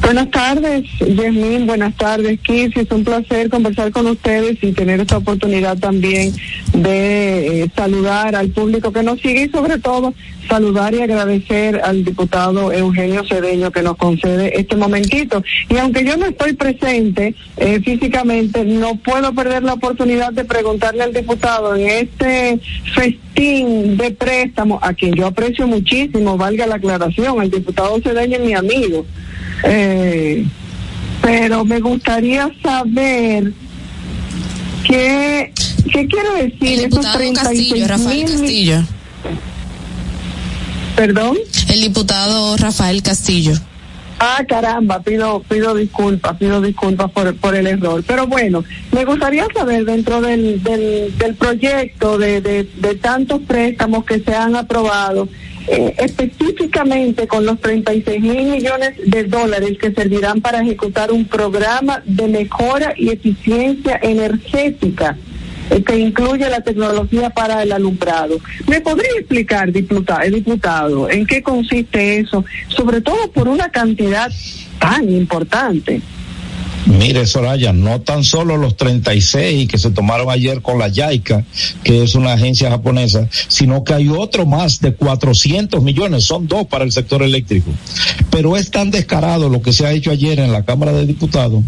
Buenas tardes, Yasmin. Buenas tardes, Kiss. Es un placer conversar con ustedes y tener esta oportunidad también de eh, saludar al público que nos sigue y sobre todo saludar y agradecer al diputado Eugenio Cedeño que nos concede este momentito. Y aunque yo no estoy presente eh, físicamente, no puedo perder la oportunidad de preguntarle al diputado en este festín de préstamo, a quien yo aprecio muchísimo, valga la aclaración, el diputado Cedeño es mi amigo. Eh, pero me gustaría saber qué, qué quiere decir el diputado Castillo, Rafael Castillo. ¿Perdón? El diputado Rafael Castillo. Ah, caramba, pido pido disculpas, pido disculpas por, por el error. Pero bueno, me gustaría saber dentro del, del, del proyecto de, de, de tantos préstamos que se han aprobado, eh, específicamente con los 36 mil millones de dólares que servirán para ejecutar un programa de mejora y eficiencia energética eh, que incluye la tecnología para el alumbrado. ¿Me podría explicar, diputado, diputado, en qué consiste eso? Sobre todo por una cantidad tan importante. Mire, Soraya, no tan solo los 36 que se tomaron ayer con la YAICA, que es una agencia japonesa, sino que hay otro más de 400 millones, son dos para el sector eléctrico. Pero es tan descarado lo que se ha hecho ayer en la Cámara de Diputados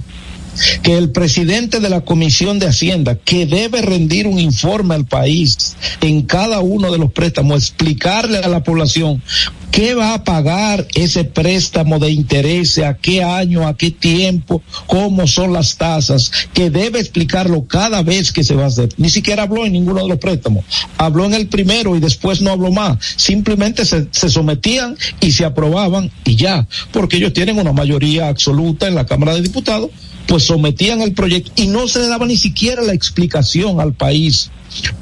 que el presidente de la Comisión de Hacienda, que debe rendir un informe al país en cada uno de los préstamos, explicarle a la población qué va a pagar ese préstamo de interés, a qué año, a qué tiempo, cómo son las tasas, que debe explicarlo cada vez que se va a hacer. Ni siquiera habló en ninguno de los préstamos. Habló en el primero y después no habló más. Simplemente se, se sometían y se aprobaban y ya, porque ellos tienen una mayoría absoluta en la Cámara de Diputados pues sometían el proyecto y no se le daba ni siquiera la explicación al país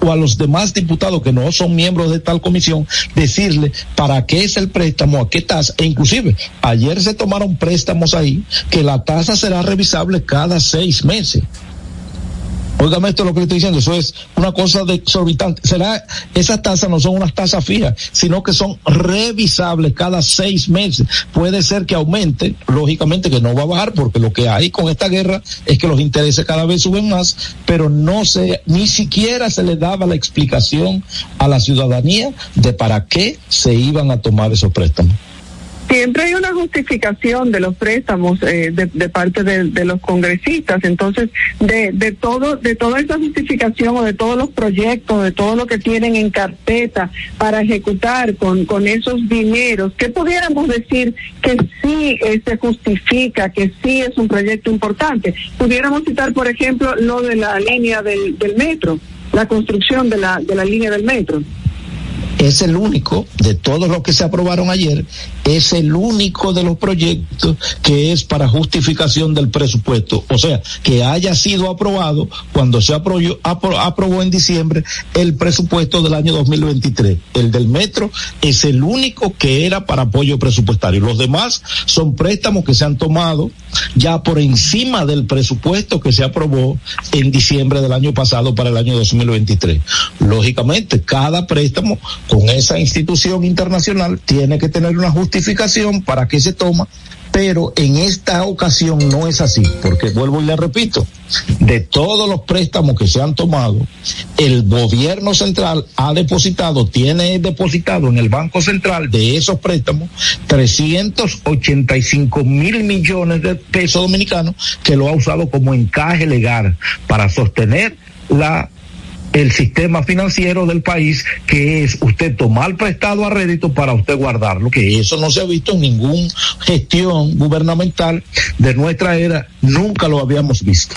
o a los demás diputados que no son miembros de tal comisión, decirle para qué es el préstamo, a qué tasa, e inclusive ayer se tomaron préstamos ahí que la tasa será revisable cada seis meses. Óigame esto lo que le estoy diciendo, eso es una cosa de exorbitante. Será, esas tasas no son unas tasas fijas, sino que son revisables cada seis meses. Puede ser que aumente, lógicamente que no va a bajar, porque lo que hay con esta guerra es que los intereses cada vez suben más, pero no se, ni siquiera se le daba la explicación a la ciudadanía de para qué se iban a tomar esos préstamos. Siempre hay una justificación de los préstamos eh, de, parte de, los congresistas. Entonces, de, de todo, de toda esa justificación o de todos los proyectos, de todo lo que tienen en carpeta para ejecutar con, esos dineros, ¿qué pudiéramos decir que sí eh, se justifica, que sí es un proyecto importante? Pudiéramos citar, por ejemplo, lo de la línea del, del metro, la construcción de la, de la línea del metro es el único de todos los que se aprobaron ayer, es el único de los proyectos que es para justificación del presupuesto. O sea, que haya sido aprobado cuando se aprobó, aprobó, en diciembre el presupuesto del año 2023. El del metro es el único que era para apoyo presupuestario. Los demás son préstamos que se han tomado ya por encima del presupuesto que se aprobó en diciembre del año pasado para el año 2023. Lógicamente, cada préstamo con esa institución internacional tiene que tener una justificación para que se toma, pero en esta ocasión no es así, porque vuelvo y le repito, de todos los préstamos que se han tomado, el gobierno central ha depositado, tiene depositado en el Banco Central de esos préstamos 385 mil millones de pesos dominicanos que lo ha usado como encaje legal para sostener la el sistema financiero del país, que es usted tomar prestado a rédito para usted guardarlo, que eso no se ha visto en ninguna gestión gubernamental de nuestra era, nunca lo habíamos visto.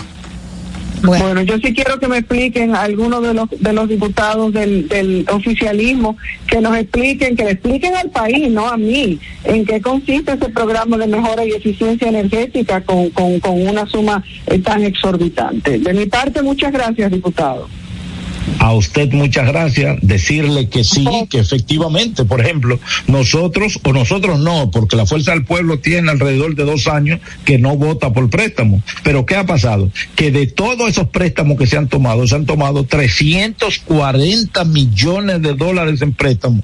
Bueno. bueno. yo sí quiero que me expliquen algunos de los de los diputados del, del oficialismo que nos expliquen, que le expliquen al país, no a mí, en qué consiste ese programa de mejora y eficiencia energética con, con, con una suma eh, tan exorbitante. De mi parte, muchas gracias, diputado a usted muchas gracias, decirle que sí, que efectivamente, por ejemplo, nosotros o nosotros no, porque la Fuerza del Pueblo tiene alrededor de dos años que no vota por préstamo. Pero ¿qué ha pasado? Que de todos esos préstamos que se han tomado, se han tomado 340 millones de dólares en préstamos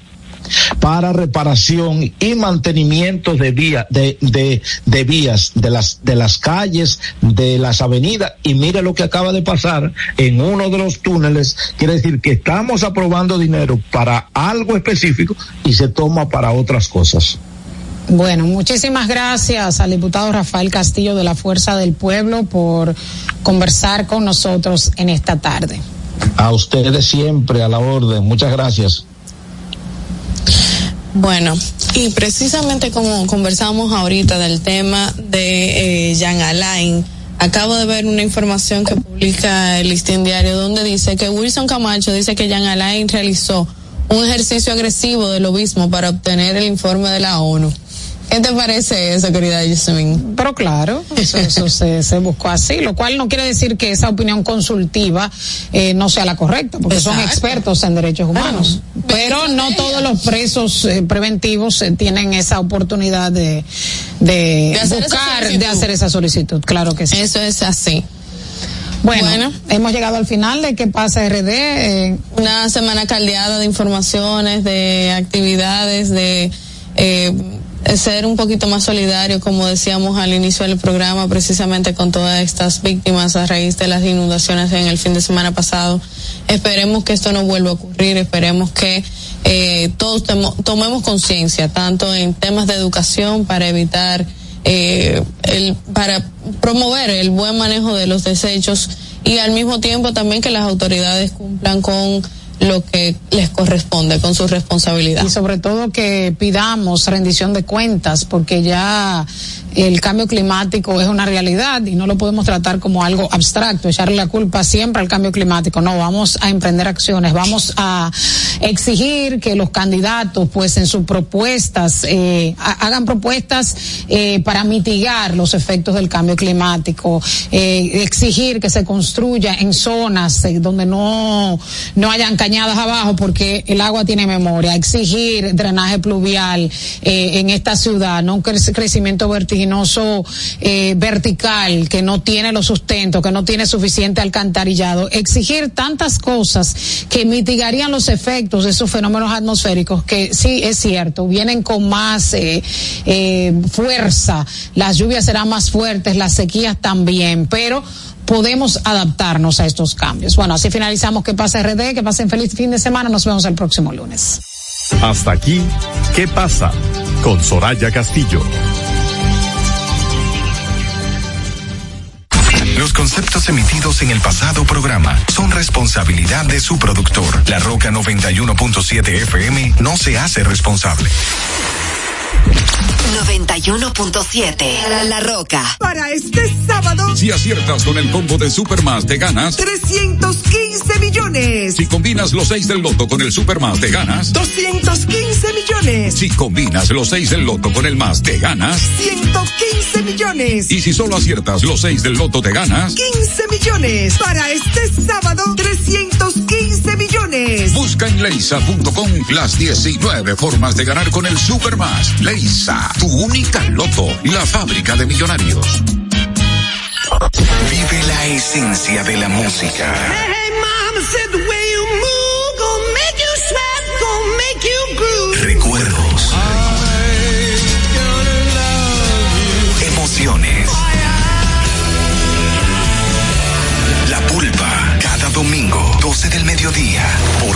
para reparación y mantenimiento de vías, de, de, de, vías, de las, de las calles, de las avenidas. Y mire lo que acaba de pasar en uno de los túneles. Quiere decir que estamos aprobando dinero para algo específico y se toma para otras cosas. Bueno, muchísimas gracias al diputado Rafael Castillo de la Fuerza del Pueblo por conversar con nosotros en esta tarde. A ustedes siempre a la orden. Muchas gracias. Bueno, y precisamente como conversamos ahorita del tema de eh, Jean Alain, acabo de ver una información que publica el Listín Diario donde dice que Wilson Camacho dice que Jean Alain realizó un ejercicio agresivo del lobismo para obtener el informe de la ONU. ¿Qué te parece eso, querida Yasmin? Pero claro, eso, eso se, se, buscó así, lo cual no quiere decir que esa opinión consultiva eh, no sea la correcta, porque Exacto. son expertos en derechos humanos. Bueno, pero no todos los presos eh, preventivos eh, tienen esa oportunidad de, de, de buscar, de hacer esa solicitud. Claro que sí. Eso es así. Bueno, bueno, hemos llegado al final de qué pasa RD. Eh, Una semana caldeada de informaciones, de actividades, de eh, ser un poquito más solidario, como decíamos al inicio del programa, precisamente con todas estas víctimas a raíz de las inundaciones en el fin de semana pasado. Esperemos que esto no vuelva a ocurrir, esperemos que eh, todos tomemos conciencia, tanto en temas de educación para evitar, eh, el, para promover el buen manejo de los desechos y al mismo tiempo también que las autoridades cumplan con lo que les corresponde con su responsabilidad. Y sobre todo que pidamos rendición de cuentas, porque ya el cambio climático es una realidad y no lo podemos tratar como algo abstracto, echarle la culpa siempre al cambio climático. No, vamos a emprender acciones, vamos a exigir que los candidatos, pues en sus propuestas, eh, hagan propuestas eh, para mitigar los efectos del cambio climático, eh, exigir que se construya en zonas donde no, no hayan cañadas abajo porque el agua tiene memoria. Exigir drenaje pluvial eh, en esta ciudad, no un crec- crecimiento vertiginoso eh, vertical que no tiene los sustentos, que no tiene suficiente alcantarillado. Exigir tantas cosas que mitigarían los efectos de esos fenómenos atmosféricos que sí es cierto, vienen con más eh, eh, fuerza, las lluvias serán más fuertes, las sequías también, pero podemos adaptarnos a estos cambios. Bueno, así finalizamos que pase RD, que pasen feliz fin de semana, nos vemos el próximo lunes. Hasta aquí, ¿qué pasa? Con Soraya Castillo. Los conceptos emitidos en el pasado programa son responsabilidad de su productor. La Roca 91.7 FM no se hace responsable. 91.7 La, La Roca. Para este sábado, Si aciertas con el combo de Supermas, te ganas. 315 millones. Si combinas los 6 del loto con el Supermas, te ganas. 215 millones. Si combinas los 6 del loto con el más, te ganas. 115 millones. Y si solo aciertas los 6 del loto, te ganas. 15 millones. Para este sábado, 315 millones. Busca en leisa.com las 19 formas de ganar con el Supermas. Leisa, tu única loto, la fábrica de millonarios. Vive la esencia de la música. Hey, mama said the way you move gon' make you sweat, gon' make you groove. Recuerdos. Emociones. La pulpa. Cada domingo, 12 del mediodía. Por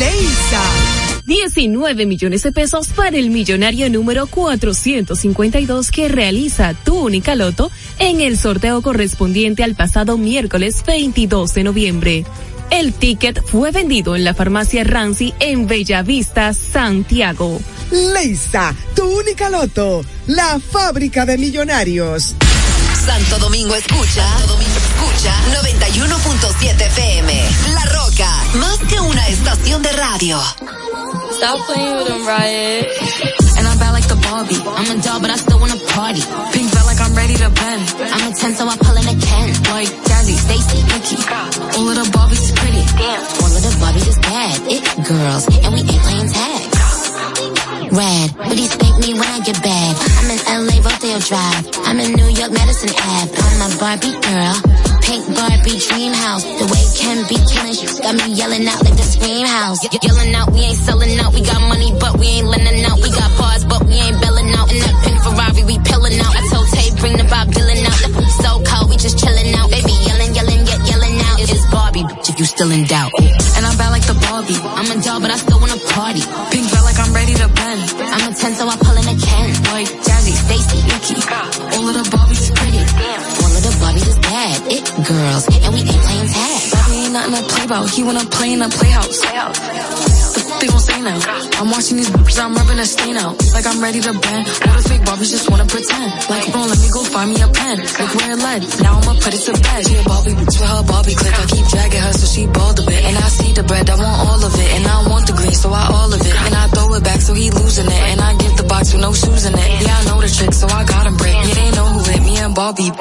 Leisa. 19 millones de pesos para el millonario número 452 que realiza tu única loto en el sorteo correspondiente al pasado miércoles 22 de noviembre. El ticket fue vendido en la farmacia Rancy en Bellavista, Santiago. Leisa, tu única loto. La fábrica de millonarios. Santo Domingo escucha, Santo Domingo escucha 91.7 FM. La Roca, más que una estación de radio. Stop playing with them, Riot. And I'm bad like the Barbie. I'm a doll, but I still wanna party. Pink felt like I'm ready to bend. I'm a 10, so I pull in a Ken. Like Jazzy, Stacy, Nikki. All of the Barbies is pretty. Damn. All of the Barbies is bad. It girls, and we ain't playing tag. Rad, but he spank me when I get bad. Drive. I'm in New York, Madison Ave. I'm a Barbie girl. Pink Barbie dream house. The way Ken be killing, she got me yelling out like the scream house. Y- yelling out, we ain't selling out. We got money, but we ain't lending out. We got bars, but we ain't belling out. In that pink Ferrari, we pillin' out. I told Tay, bring the Bob Dylan out. The so cold, we just chillin' out. Baby, yelling, yelling, yet yelling out. It's Barbie, bitch, if you still in doubt. And I'm bad like the Barbie. I'm a doll, but I still wanna party. Pink felt like I'm ready to bend. I'm a 10, so I girls, and we ain't playing tag. Bobby ain't nothing to play about. He wanna play in the playhouse. What they gon' say now? I'm watching these bitches, I'm rubbing a stain out. Like I'm ready to bend. All the fake Barbies just wanna pretend. Like, bro, let me go find me a pen. Like where it led. Now I'ma put it to bed. She a Barbie bitch with her Barbie click. I keep dragging her so she bald a bit. And I see the bread, I want all of it. And I want the green, so I all of it. And I throw it back so he losing it. And I give the box with no shoes in it. Yeah, I know the trick, so I got him brick. Yeah, they know who hit me and Barbie.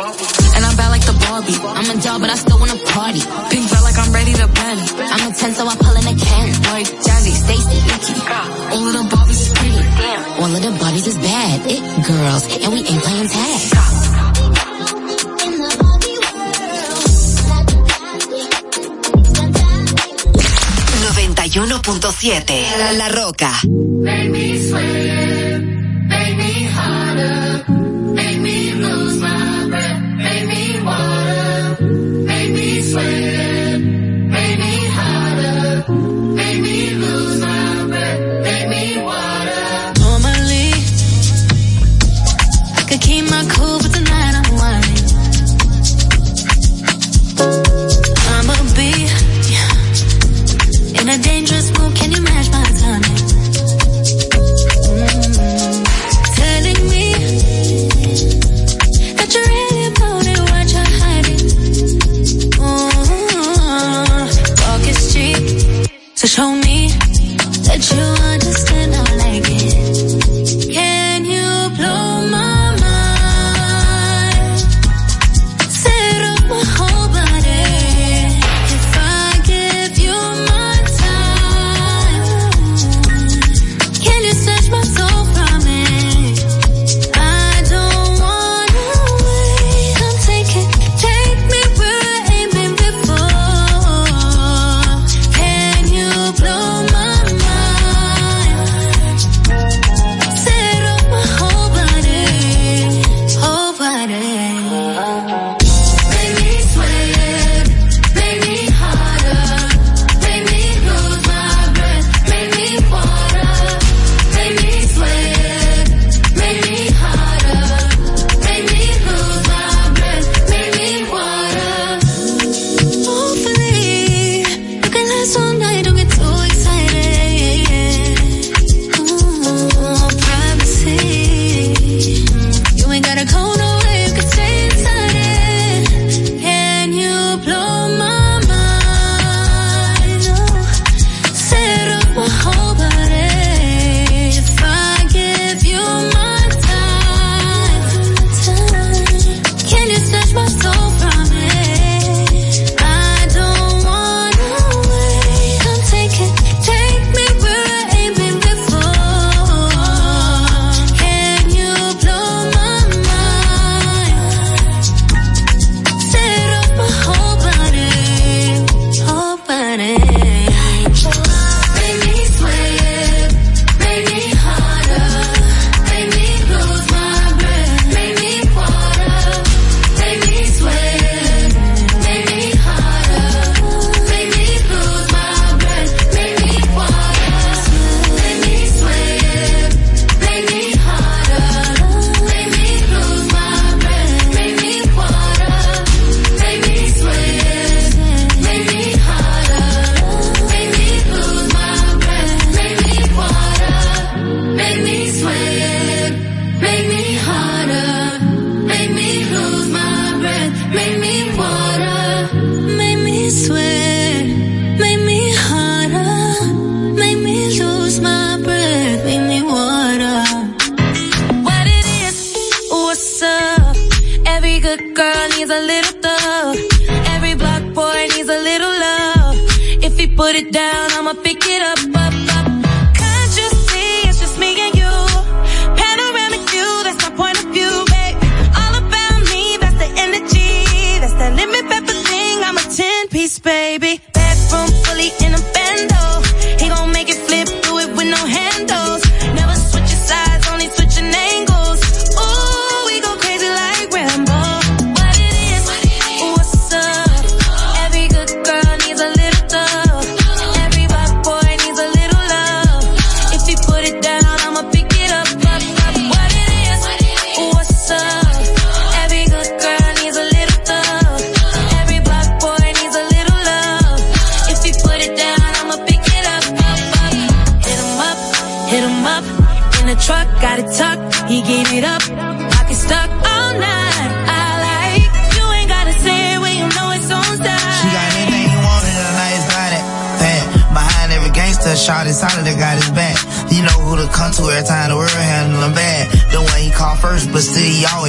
And I'm bad like the Barbie. I'm a doll, but I still wanna party. Pink felt like I'm ready to bend. I'm a 10, so I pull in a can. Like Jazzy, Stacy, Nikki. All of the Barbies is pretty. All of the Barbies is bad. It girls, and we ain't playing tag. siete La Roca. Make me sweat, make me harder, make me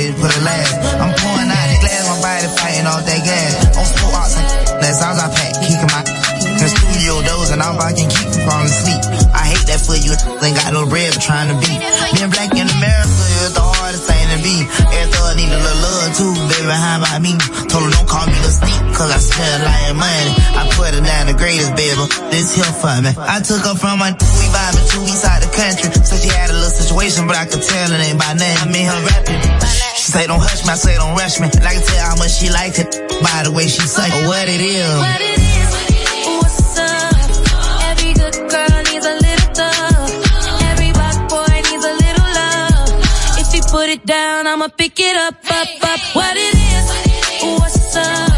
it last. I'm pouring out the glass, my body fighting off that gas. On full ox, that sounds I pack, kicking my the studio doors and I'm about to keep from falling asleep. I hate that for you, ain't got no rib trying to be. Being black in America is the hardest thing to be. Every thug need a little love too, baby, how about me? Told her don't call me the sneak, cause I lot like money. I put her down the greatest, baby, this here for me. I took her from my, we vibing to east side the country. So she had a little situation, but I could tell it ain't by name. I mean her rapping. Say don't hush me, I say don't rush me. And I can tell how much she liked it by the way she say or what it is. What it is, what's up? Every good girl needs a little thug. Every black boy needs a little love. If he put it down, I'ma pick it up, up, up. What it is, what's up?